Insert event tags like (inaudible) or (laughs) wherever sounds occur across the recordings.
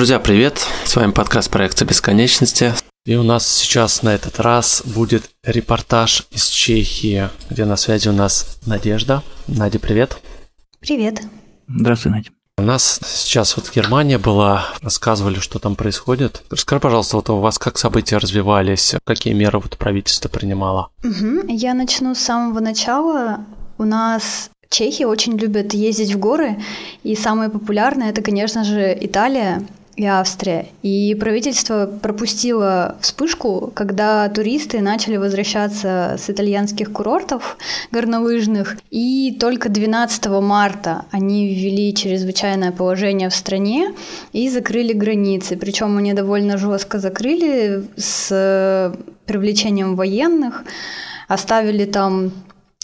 Друзья, привет! С вами подкаст проекта бесконечности. И у нас сейчас на этот раз будет репортаж из Чехии, где на связи у нас Надежда. Надя, привет. Привет. Здравствуй, Надя. У нас сейчас вот Германия была, рассказывали, что там происходит. Расскажи, пожалуйста, вот у вас как события развивались, какие меры вот правительство принимало? Угу. Я начну с самого начала. У нас Чехи очень любят ездить в горы, и самое популярное это, конечно же, Италия и Австрия. И правительство пропустило вспышку, когда туристы начали возвращаться с итальянских курортов горнолыжных, и только 12 марта они ввели чрезвычайное положение в стране и закрыли границы. Причем они довольно жестко закрыли с привлечением военных, оставили там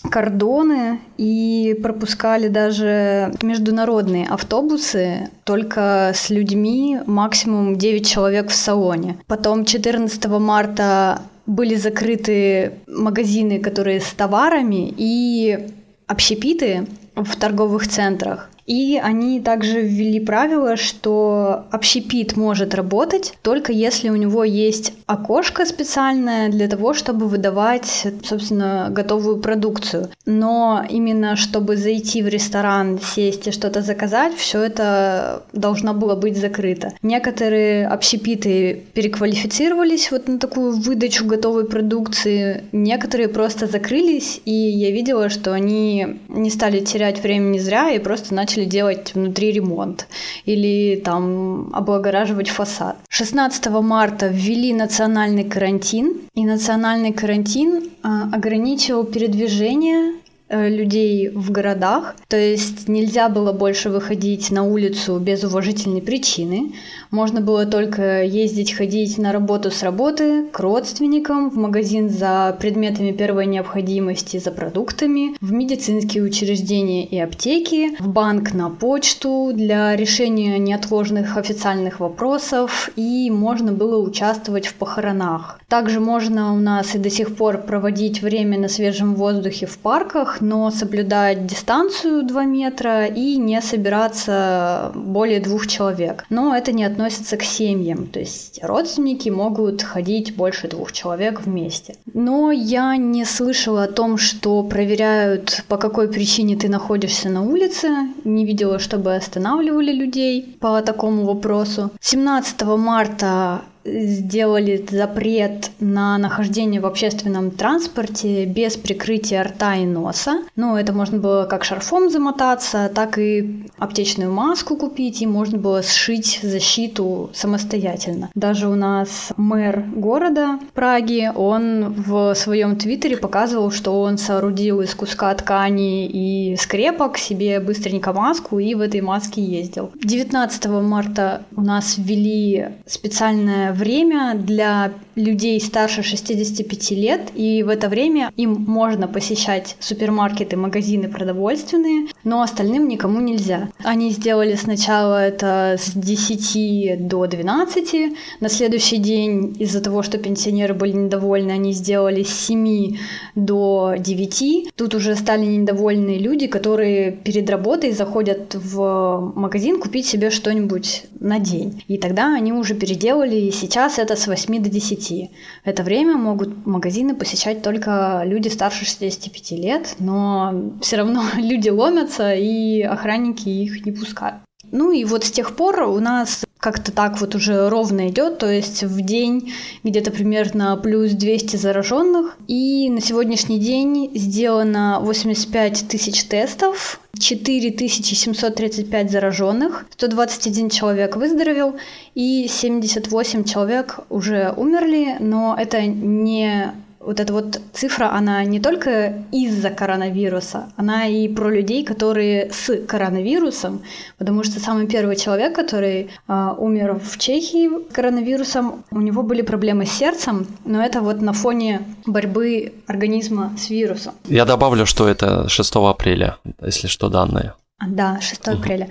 кордоны и пропускали даже международные автобусы только с людьми, максимум 9 человек в салоне. Потом 14 марта были закрыты магазины, которые с товарами и общепиты в торговых центрах. И они также ввели правило, что общепит может работать только если у него есть окошко специальное для того, чтобы выдавать, собственно, готовую продукцию. Но именно чтобы зайти в ресторан, сесть и что-то заказать, все это должно было быть закрыто. Некоторые общепиты переквалифицировались вот на такую выдачу готовой продукции, некоторые просто закрылись, и я видела, что они не стали терять времени зря и просто начали делать внутри ремонт или там облагораживать фасад. 16 марта ввели национальный карантин, и национальный карантин а, ограничивал передвижение людей в городах, то есть нельзя было больше выходить на улицу без уважительной причины, можно было только ездить, ходить на работу с работы, к родственникам, в магазин за предметами первой необходимости, за продуктами, в медицинские учреждения и аптеки, в банк на почту для решения неотложных официальных вопросов и можно было участвовать в похоронах. Также можно у нас и до сих пор проводить время на свежем воздухе в парках, но соблюдать дистанцию 2 метра и не собираться более двух человек. Но это не относится к семьям, то есть родственники могут ходить больше двух человек вместе. Но я не слышала о том, что проверяют, по какой причине ты находишься на улице, не видела, чтобы останавливали людей по такому вопросу. 17 марта сделали запрет на нахождение в общественном транспорте без прикрытия рта и носа. Ну, это можно было как шарфом замотаться, так и аптечную маску купить, и можно было сшить защиту самостоятельно. Даже у нас мэр города Праги, он в своем твиттере показывал, что он соорудил из куска ткани и скрепок себе быстренько маску и в этой маске ездил. 19 марта у нас ввели специальное время для людей старше 65 лет, и в это время им можно посещать супермаркеты, магазины продовольственные, но остальным никому нельзя. Они сделали сначала это с 10 до 12, на следующий день из-за того, что пенсионеры были недовольны, они сделали с 7 до 9. Тут уже стали недовольны люди, которые перед работой заходят в магазин купить себе что-нибудь на день. И тогда они уже переделали, и сейчас это с 8 до 10. Это время могут магазины посещать только люди старше 65 лет, но все равно (laughs) люди ломятся, и охранники их не пускают. Ну и вот с тех пор у нас как-то так вот уже ровно идет, то есть в день где-то примерно плюс 200 зараженных. И на сегодняшний день сделано 85 тысяч тестов, 4735 зараженных, 121 человек выздоровел и 78 человек уже умерли, но это не вот эта вот цифра, она не только из-за коронавируса, она и про людей, которые с коронавирусом, потому что самый первый человек, который э, умер в Чехии коронавирусом, у него были проблемы с сердцем, но это вот на фоне борьбы организма с вирусом. Я добавлю, что это 6 апреля, если что, данные. Да, 6 апреля.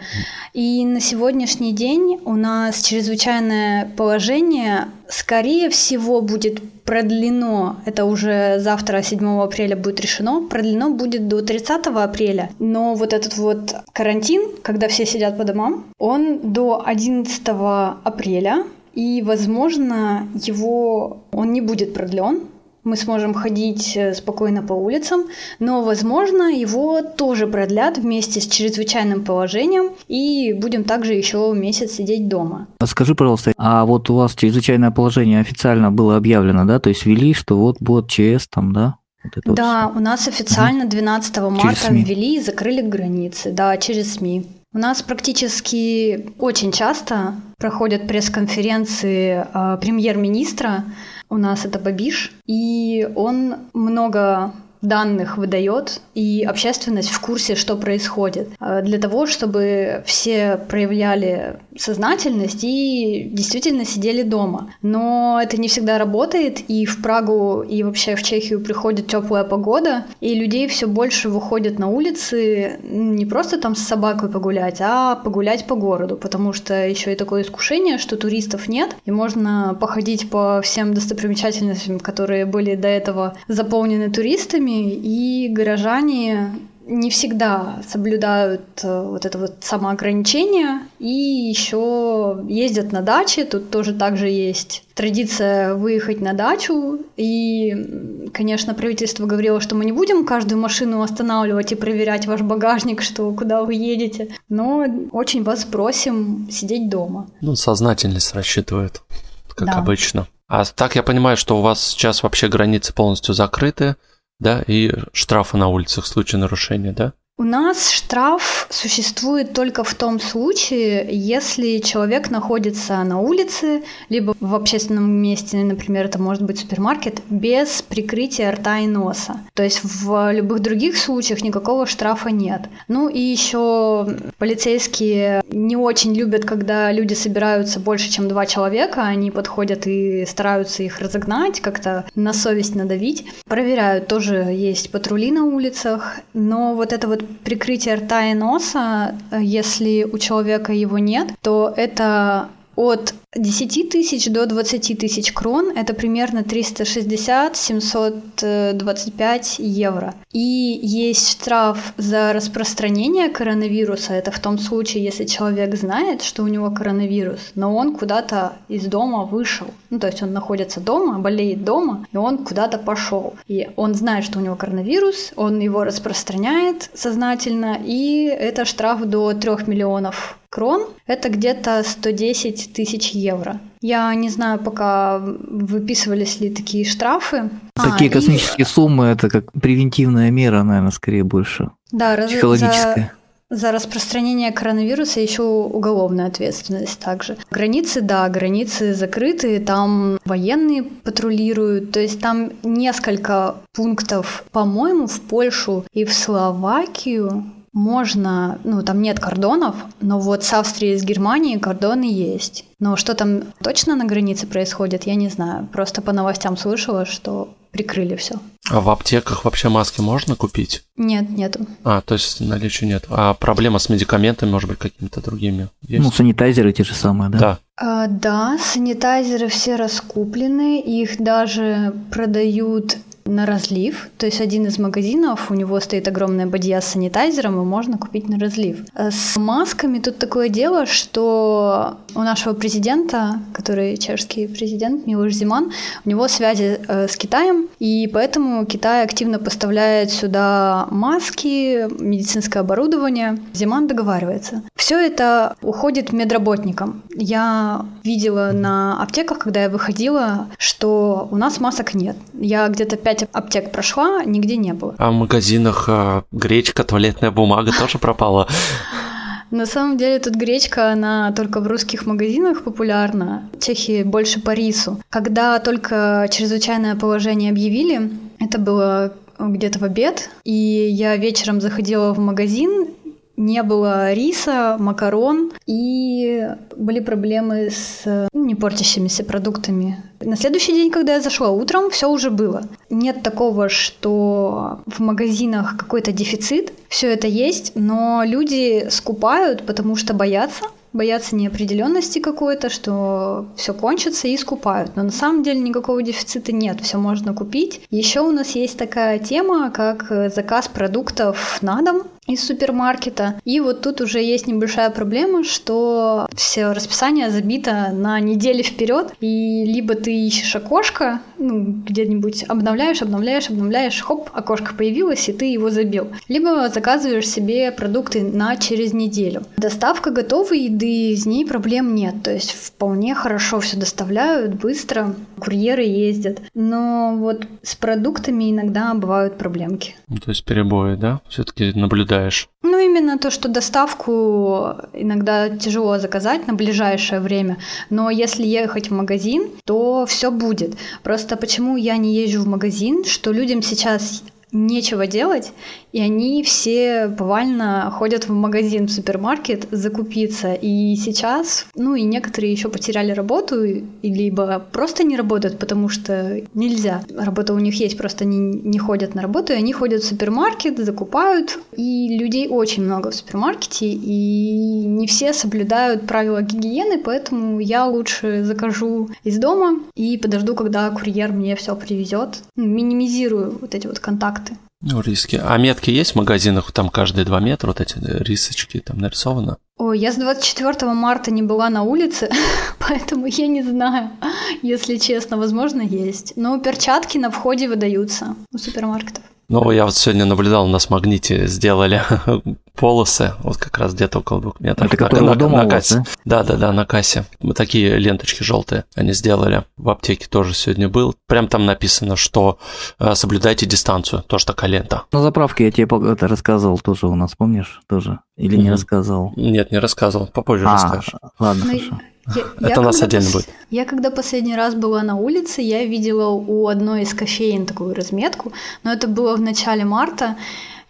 И на сегодняшний день у нас чрезвычайное положение, скорее всего, будет продлено, это уже завтра, 7 апреля будет решено, продлено будет до 30 апреля. Но вот этот вот карантин, когда все сидят по домам, он до 11 апреля, и, возможно, его он не будет продлен, мы сможем ходить э, спокойно по улицам, но, возможно, его тоже продлят вместе с чрезвычайным положением, и будем также еще месяц сидеть дома. Скажи, пожалуйста, а вот у вас чрезвычайное положение официально было объявлено, да? То есть ввели, что вот будет ЧС там, да? Вот да, вот у нас официально 12 марта ввели и закрыли границы, да, через СМИ. У нас практически очень часто проходят пресс-конференции э, премьер-министра, у нас это Бабиш, и он много данных выдает, и общественность в курсе, что происходит, э, для того, чтобы все проявляли сознательность и действительно сидели дома. Но это не всегда работает, и в Прагу, и вообще в Чехию приходит теплая погода, и людей все больше выходят на улицы не просто там с собакой погулять, а погулять по городу, потому что еще и такое искушение, что туристов нет, и можно походить по всем достопримечательностям, которые были до этого заполнены туристами, и горожане не всегда соблюдают э, вот это вот самоограничение и еще ездят на даче. Тут тоже также есть традиция выехать на дачу. И, конечно, правительство говорило, что мы не будем каждую машину останавливать и проверять ваш багажник, что куда вы едете. Но очень вас просим сидеть дома. Ну, сознательность рассчитывает, как да. обычно. А так я понимаю, что у вас сейчас вообще границы полностью закрыты да, и штрафы на улицах в случае нарушения, да? У нас штраф существует только в том случае, если человек находится на улице, либо в общественном месте, например, это может быть супермаркет, без прикрытия рта и носа. То есть в любых других случаях никакого штрафа нет. Ну и еще полицейские не очень любят, когда люди собираются больше, чем два человека, они подходят и стараются их разогнать, как-то на совесть надавить. Проверяют, тоже есть патрули на улицах, но вот это вот прикрытие рта и носа, э, если у человека его нет, то это от 10 тысяч до 20 тысяч крон – это примерно 360-725 евро. И есть штраф за распространение коронавируса. Это в том случае, если человек знает, что у него коронавирус, но он куда-то из дома вышел. Ну, то есть он находится дома, болеет дома, и он куда-то пошел. И он знает, что у него коронавирус, он его распространяет сознательно, и это штраф до 3 миллионов крон. Это где-то 110 тысяч евро евро. Я не знаю пока, выписывались ли такие штрафы. Такие а, космические и... суммы, это как превентивная мера, наверное, скорее больше. Да, психологическая. За, за распространение коронавируса еще уголовная ответственность также. Границы, да, границы закрыты, там военные патрулируют, то есть там несколько пунктов, по-моему, в Польшу и в Словакию можно, ну там нет кордонов, но вот с Австрией и с Германией кордоны есть. Но что там точно на границе происходит, я не знаю. Просто по новостям слышала, что прикрыли все. А в аптеках вообще маски можно купить? Нет, нету. А, то есть наличия нет. А проблема с медикаментами, может быть, какими-то другими есть? Ну, санитайзеры те же самые, да? Да. А, да, санитайзеры все раскуплены, их даже продают на разлив. То есть один из магазинов, у него стоит огромная бадья с санитайзером, и можно купить на разлив. Э, с масками тут такое дело, что у нашего президента, который чешский президент, Милош Зиман, у него связи э, с Китаем, и поэтому Китай активно поставляет сюда маски, медицинское оборудование. Зиман договаривается. Все это уходит медработникам. Я видела на аптеках, когда я выходила, что у нас масок нет. Я где-то 5 5 аптек прошла, нигде не было. А в магазинах а, гречка, туалетная бумага тоже пропала? На самом деле тут гречка, она только в русских магазинах популярна. В Чехии больше по рису. Когда только чрезвычайное положение объявили, это было где-то в обед, и я вечером заходила в магазин, не было риса, макарон, и были проблемы с ну, не портящимися продуктами. На следующий день, когда я зашла утром, все уже было. Нет такого, что в магазинах какой-то дефицит. все это есть, но люди скупают, потому что боятся, боятся неопределенности какой-то, что все кончится и скупают. Но на самом деле никакого дефицита нет, все можно купить. Еще у нас есть такая тема, как заказ продуктов на дом из супермаркета. И вот тут уже есть небольшая проблема, что все расписание забито на недели вперед, и либо ты ищешь окошко, ну, где-нибудь обновляешь, обновляешь, обновляешь, хоп, окошко появилось, и ты его забил. Либо заказываешь себе продукты на через неделю. Доставка готовой еды, с ней проблем нет, то есть вполне хорошо все доставляют, быстро, курьеры ездят. Но вот с продуктами иногда бывают проблемки. Ну, то есть перебои, да? Все-таки наблюдаешь? Ну, именно то, что доставку иногда тяжело заказать на ближайшее время, но если ехать в магазин, то все будет. Просто почему я не езжу в магазин, что людям сейчас нечего делать, и они все повально ходят в магазин, в супермаркет закупиться. И сейчас, ну и некоторые еще потеряли работу, либо просто не работают, потому что нельзя. Работа у них есть, просто они не ходят на работу, и они ходят в супермаркет, закупают. И людей очень много в супермаркете, и не все соблюдают правила гигиены, поэтому я лучше закажу из дома и подожду, когда курьер мне все привезет. Минимизирую вот эти вот контакты. Ну, риски. А метки есть в магазинах? Там каждые два метра вот эти рисочки там нарисовано? Ой, я с 24 марта не была на улице, (laughs) поэтому я не знаю, если честно, возможно, есть. Но перчатки на входе выдаются у супермаркетов. Ну, я вот сегодня наблюдал, у нас в Магните сделали (laughs) полосы, вот как раз где-то около двух метров. Это которые на, дома на кассе. Да? да, да, да, на кассе. Мы такие ленточки желтые они сделали. В аптеке тоже сегодня был. Прям там написано, что э, соблюдайте дистанцию. Тоже такая лента. На заправке я тебе это рассказывал тоже у нас, помнишь? Тоже. Или не рассказывал? Нет, не рассказывал. Попозже а, расскажешь. Ладно, ну, хорошо. Я, Это я у нас отдельно пос... будет. Я когда последний раз была на улице, я видела у одной из кофеин такую разметку, но это было в начале марта,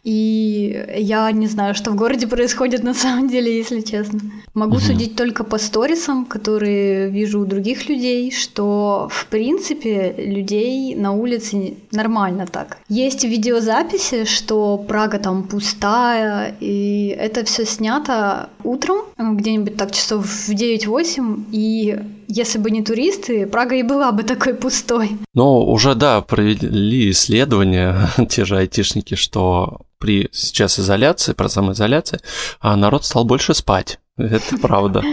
и я не знаю, что в городе происходит на самом деле, если честно. Могу угу. судить только по сторисам, которые вижу у других людей, что в принципе людей на улице нормально так. Есть видеозаписи, что Прага там пустая, и это все снято утром, где-нибудь так часов в 9-8, и если бы не туристы, Прага и была бы такой пустой. Ну, уже, да, провели исследования (laughs) те же айтишники, что при сейчас изоляции, про самоизоляции, а народ стал больше спать. Это правда.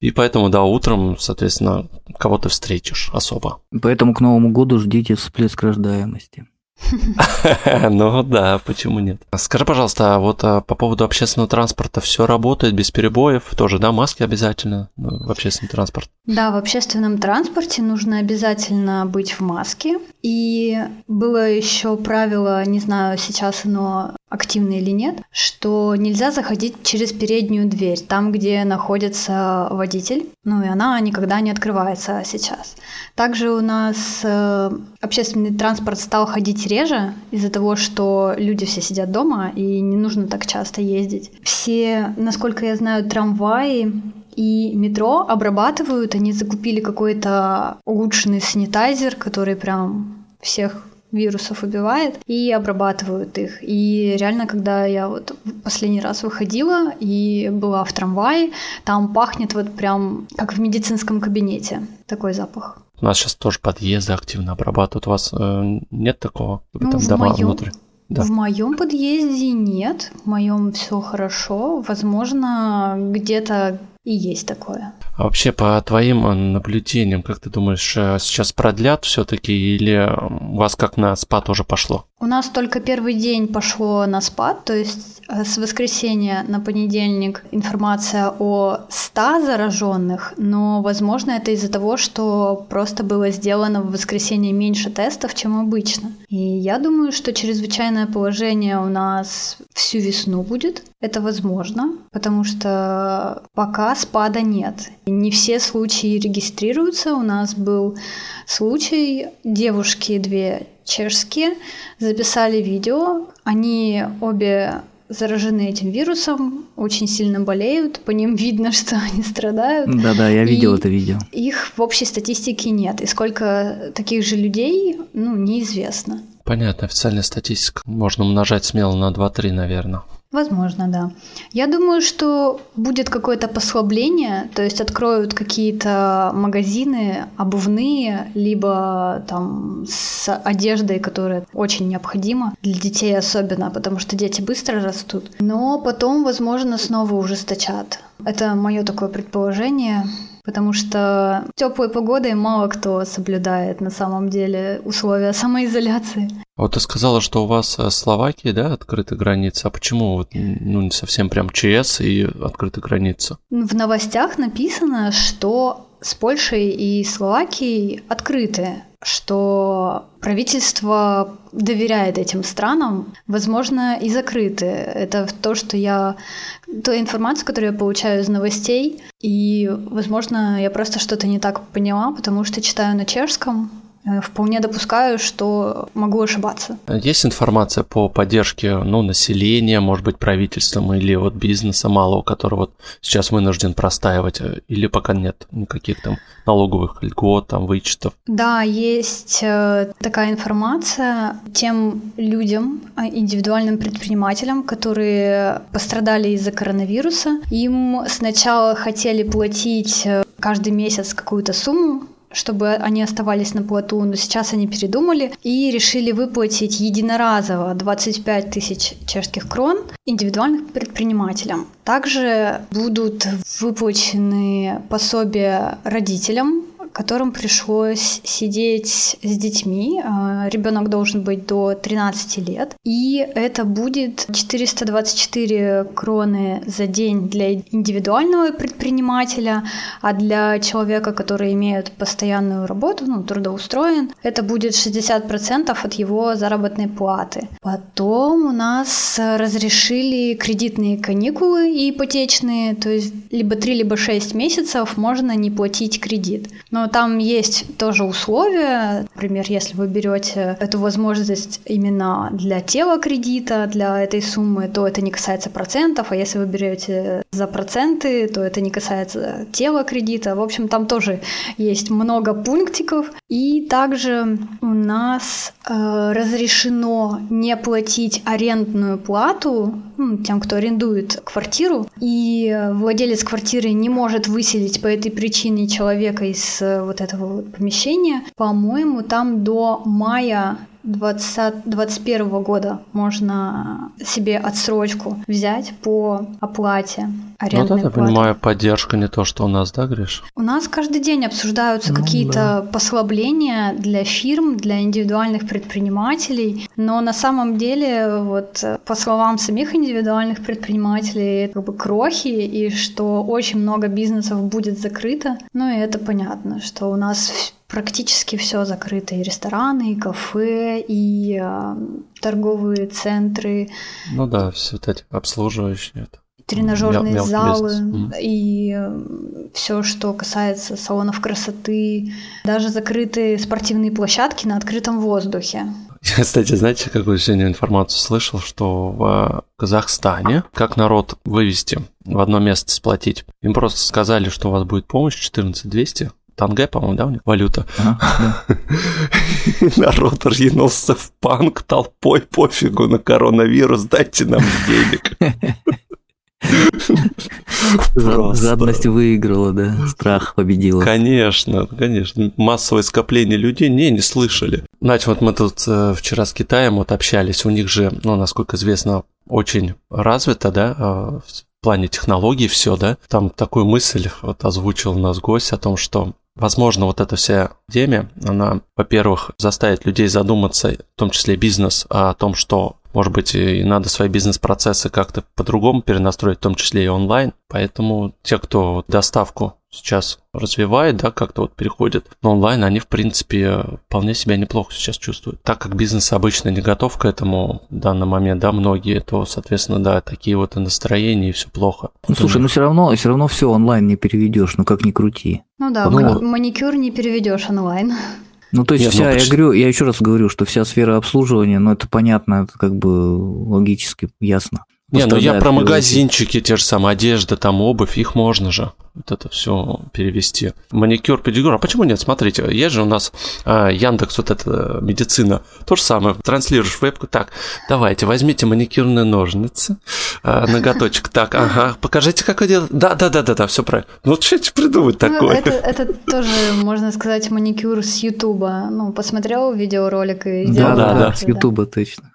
И поэтому, да, утром, соответственно, кого-то встретишь особо. Поэтому к Новому году ждите всплеск рождаемости. (laughs) Ну да, почему нет? Скажи, пожалуйста, а вот а, по поводу общественного транспорта все работает без перебоев? Тоже, да, маски обязательно ну, в общественном транспорте? Да, в общественном транспорте нужно обязательно быть в маске. И было еще правило, не знаю, сейчас оно активно или нет, что нельзя заходить через переднюю дверь, там, где находится водитель, ну и она никогда не открывается сейчас. Также у нас э, общественный транспорт стал ходить реже из-за того, что люди все сидят дома и не нужно так часто ездить. Все, насколько я знаю, трамваи и метро обрабатывают, они закупили какой-то улучшенный санитайзер, который прям всех вирусов убивает, и обрабатывают их. И реально, когда я вот последний раз выходила и была в трамвае, там пахнет вот прям как в медицинском кабинете. Такой запах. У нас сейчас тоже подъезды активно обрабатывают. У вас э, нет такого? Ну, там в дома моем... внутрь? Да. В моем подъезде нет, в моем все хорошо. Возможно, где-то и есть такое. А вообще, по твоим э, наблюдениям, как ты думаешь, э, сейчас продлят все-таки или у вас как на спад уже пошло? У нас только первый день пошло на спад, то есть э, с воскресенья на понедельник информация о 100 зараженных, но, возможно, это из-за того, что просто было сделано в воскресенье меньше тестов, чем обычно. И я думаю, что чрезвычайное положение у нас всю весну будет. Это возможно, потому что пока спада нет. Не все случаи регистрируются. У нас был случай девушки две чешские записали видео. Они обе заражены этим вирусом, очень сильно болеют, по ним (laughs) видно, что они страдают. Да-да, я видел это видео. Их в общей статистике нет, и сколько таких же людей, ну, неизвестно. Понятно, официальная статистика можно умножать смело на 2-3, наверное. Возможно, да. Я думаю, что будет какое-то послабление, то есть откроют какие-то магазины обувные, либо там с одеждой, которая очень необходима для детей особенно, потому что дети быстро растут. Но потом, возможно, снова ужесточат. Это мое такое предположение потому что теплой погодой мало кто соблюдает на самом деле условия самоизоляции. Вот ты сказала, что у вас э, Словакия, да, открыта граница. А почему вот, ну, не совсем прям ЧС и открыта граница? В новостях написано, что с Польшей и Словакией открыты, что правительство доверяет этим странам, возможно, и закрыты. Это то, что я... Та информация, которую я получаю из новостей, и, возможно, я просто что-то не так поняла, потому что читаю на чешском, вполне допускаю, что могу ошибаться. Есть информация по поддержке ну, населения, может быть, правительством или вот бизнеса малого, который вот сейчас вынужден простаивать, э, или пока нет никаких там налоговых льгот, там, вычетов? Да, есть э, такая информация тем людям, а, индивидуальным предпринимателям, которые пострадали из-за коронавируса. Им сначала хотели платить каждый месяц какую-то сумму, чтобы они оставались на плоту, но сейчас они передумали и решили выплатить единоразово 25 тысяч чешских крон индивидуальным предпринимателям. Также будут выплачены пособия родителям которым пришлось сидеть с детьми. А, Ребенок должен быть до 13 лет. И это будет 424 кроны за день для индивидуального предпринимателя, а для человека, который имеет постоянную работу, ну, трудоустроен, это будет 60% от его заработной платы. Потом у нас разрешили кредитные каникулы ипотечные, то есть либо 3, либо 6 месяцев можно не платить кредит. Но но там есть тоже условия. Например, если вы берете эту возможность именно для тела кредита, для этой суммы, то это не касается процентов, а если вы берете за проценты, то это не касается тела кредита. В общем, там тоже есть много пунктиков. И также у нас э, разрешено не платить арендную плату ну, тем, кто арендует квартиру, и владелец квартиры не может выселить по этой причине человека из вот этого вот помещения. По-моему, там до мая 2021 года можно себе отсрочку взять по оплате арендной Ну да, я понимаю, поддержка не то, что у нас, да, Гриш? У нас каждый день обсуждаются ну, какие-то да. послабления для фирм, для индивидуальных предпринимателей, но на самом деле, вот по словам самих индивидуальных предпринимателей, это как бы крохи, и что очень много бизнесов будет закрыто. Ну и это понятно, что у нас практически все закрыто. И рестораны, и кафе, и э, торговые центры. Ну да, все вот эти обслуживающие. Это. Тренажерные Мел- залы бизнес. и все, что касается салонов красоты, даже закрытые спортивные площадки на открытом воздухе. Я, (laughs) кстати, знаете, какую сегодня информацию слышал, что в Казахстане, как народ вывести в одно место сплотить, им просто сказали, что у вас будет помощь 14200, Танге, по-моему, да, у них валюта. (laughs) Народ ринулся в панк толпой, пофигу на коронавирус, дайте нам денег. (laughs) Жадность выиграла, да, страх победила. Конечно, конечно. Массовое скопление людей не, не слышали. Надь, вот мы тут э, вчера с Китаем вот общались, у них же, ну, насколько известно, очень развито, да, э, в плане технологий все, да. Там такую мысль вот озвучил у нас гость о том, что Возможно, вот эта вся эпидемия, она, во-первых, заставит людей задуматься, в том числе бизнес, о том, что может быть, и надо свои бизнес-процессы как-то по-другому перенастроить, в том числе и онлайн. Поэтому те, кто доставку сейчас развивает, да, как-то вот переходит на онлайн, они, в принципе, вполне себя неплохо сейчас чувствуют. Так как бизнес обычно не готов к этому в данный момент, да, многие, то, соответственно, да, такие вот и настроения, и все плохо. Ну, слушай, ну все равно, все равно все онлайн не переведешь, ну как ни крути. Ну да, ну, маникюр не переведешь онлайн. Ну, то есть Нет, вся, я говорю, я еще раз говорю, что вся сфера обслуживания, ну, это понятно, это как бы логически ясно. Не, ну я про магазинчики, те же самые одежда, там обувь, их можно же вот это все перевести. Маникюр, педикюр. А почему нет? Смотрите, есть же у нас а, Яндекс, вот эта медицина. То же самое. Транслируешь вебку. Так, давайте, возьмите маникюрные ножницы, а, ноготочек. Так, ага, покажите, как это Да, да, да, да, да, все правильно. Ну, что придумать ну, такое? Это, это тоже, можно сказать, маникюр с Ютуба. Ну, посмотрел видеоролик и сделал. Да, да, да, с Ютуба точно.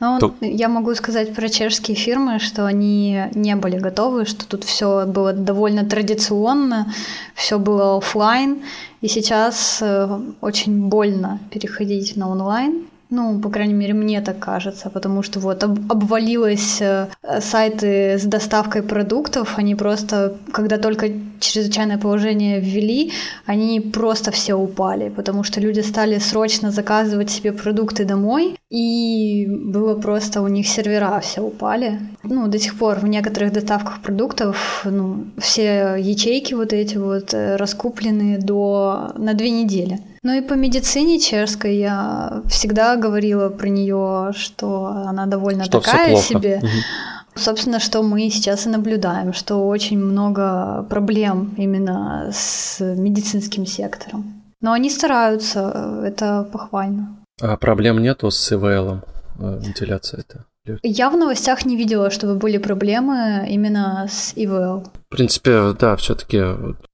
Ну, то... я могу сказать про чешские фирмы, что они не были готовы, что тут все было довольно традиционно, все было офлайн, и сейчас э, очень больно переходить на онлайн. Ну, по крайней мере, мне так кажется, потому что вот об, обвалилось э, сайты с доставкой продуктов, они просто, когда только чрезвычайное положение ввели, они просто все упали, потому что люди стали срочно заказывать себе продукты домой, и было просто у них сервера все упали. Ну, до сих пор в некоторых доставках продуктов, ну, все ячейки вот эти вот э, раскуплены до на две недели. Ну и по медицине чешской я всегда говорила про нее, что она довольно что такая себе. Угу. Собственно, что мы сейчас и наблюдаем, что очень много проблем именно с медицинским сектором. Но они стараются, это похвально. А проблем нету с ИВЛом, э, вентиляция это? Я в новостях не видела, чтобы были проблемы именно с ИВЛ. В принципе, да, все-таки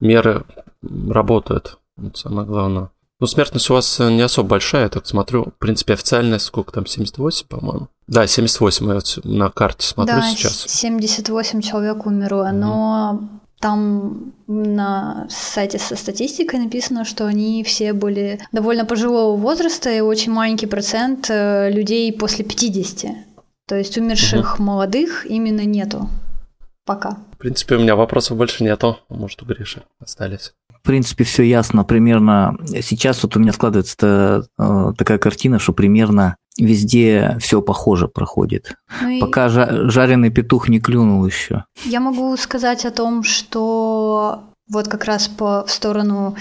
меры работают. Самое главное. Ну, смертность у вас э, не особо большая, я так смотрю. В принципе, официальная сколько там, 78, по-моему? Да, 78 я вот на карте смотрю да, сейчас. 78 человек умерло, mm но там на сайте со статистикой написано, что они все были довольно пожилого возраста и очень маленький процент э, людей после 50. То есть умерших угу. молодых именно нету пока. В принципе, у меня вопросов больше нету. Может, у Гриши остались в принципе, все ясно. Примерно сейчас вот у меня складывается э, такая картина, что примерно везде все похоже проходит. Ну Пока и... жареный петух не клюнул еще. Я могу сказать о том, что вот как раз по, в сторону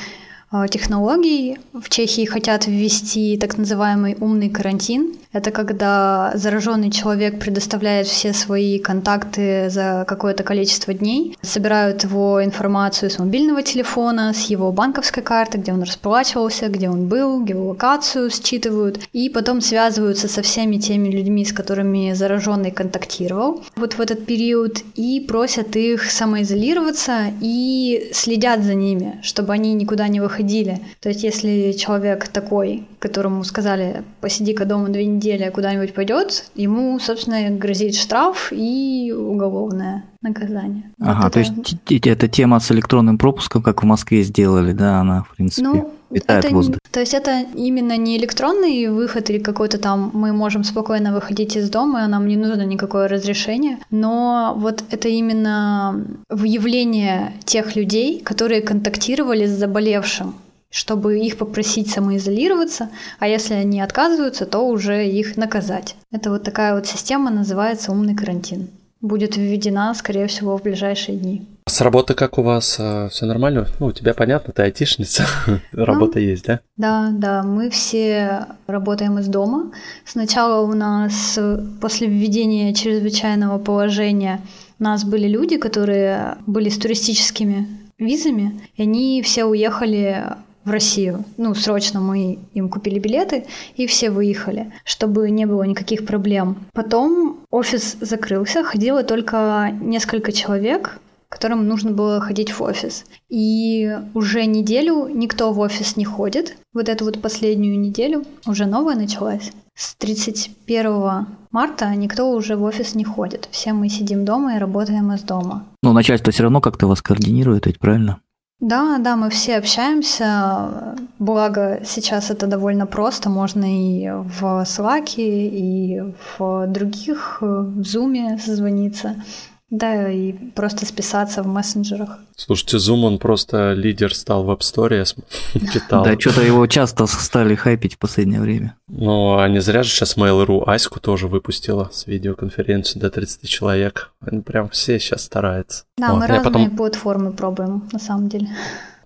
технологий в Чехии хотят ввести так называемый умный карантин. Это когда зараженный человек предоставляет все свои контакты за какое-то количество дней, собирают его информацию с мобильного телефона, с его банковской карты, где он расплачивался, где он был, геолокацию считывают, и потом связываются со всеми теми людьми, с которыми зараженный контактировал вот в этот период, и просят их самоизолироваться и следят за ними, чтобы они никуда не выходили. То есть если человек такой, которому сказали посиди-ка дома две недели, неделя куда-нибудь пойдет, ему, собственно, грозит штраф и уголовное наказание. Ага, вот то это... есть эта тема с электронным пропуском, как в Москве сделали, да, она, в принципе, ну, витает это, в воздухе. То есть это именно не электронный выход или какой-то там, мы можем спокойно выходить из дома, нам не нужно никакое разрешение, но вот это именно выявление тех людей, которые контактировали с заболевшим чтобы их попросить самоизолироваться, а если они отказываются, то уже их наказать. Это вот такая вот система называется умный карантин. Будет введена, скорее всего, в ближайшие дни. С работы как у вас? А, Все нормально? Ну, у тебя понятно, ты айтишница, (laughs) работа ну, есть, да? Да, да, мы все работаем из дома. Сначала у нас после введения чрезвычайного положения у нас были люди, которые были с туристическими визами, и они все уехали в Россию. Ну, срочно мы им купили билеты, и все выехали, чтобы не было никаких проблем. Потом офис закрылся, ходило только несколько человек, которым нужно было ходить в офис. И уже неделю никто в офис не ходит. Вот эту вот последнюю неделю уже новая началась. С 31 марта никто уже в офис не ходит. Все мы сидим дома и работаем из дома. Ну, начальство все равно как-то вас координирует, ведь правильно? Да, да, мы все общаемся. Благо, сейчас это довольно просто. Можно и в Slack, и в других, в Zoom созвониться. Да, и просто списаться в мессенджерах. Слушайте, Zoom, он просто лидер стал в App Store, я (laughs) читал. Да, что-то его часто стали хайпить в последнее время. Ну, а не зря же сейчас Mail.ru Аську тоже выпустила с видеоконференцией до 30 человек. Они прям все сейчас стараются. Да, вот. мы разные потом... платформы пробуем, на самом деле.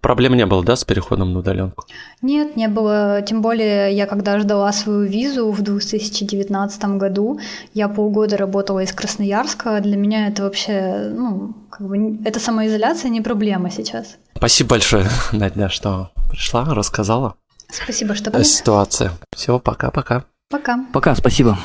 Проблем не было, да, с переходом на удаленку? Нет, не было. Тем более, я когда ждала свою визу в 2019 году, я полгода работала из Красноярска. Для меня это вообще, ну, как бы, это самоизоляция не проблема сейчас. Спасибо большое, (laughs) Надя, что пришла, рассказала. Спасибо, что пришла. Ситуация. Все, пока-пока. Пока. Пока, спасибо.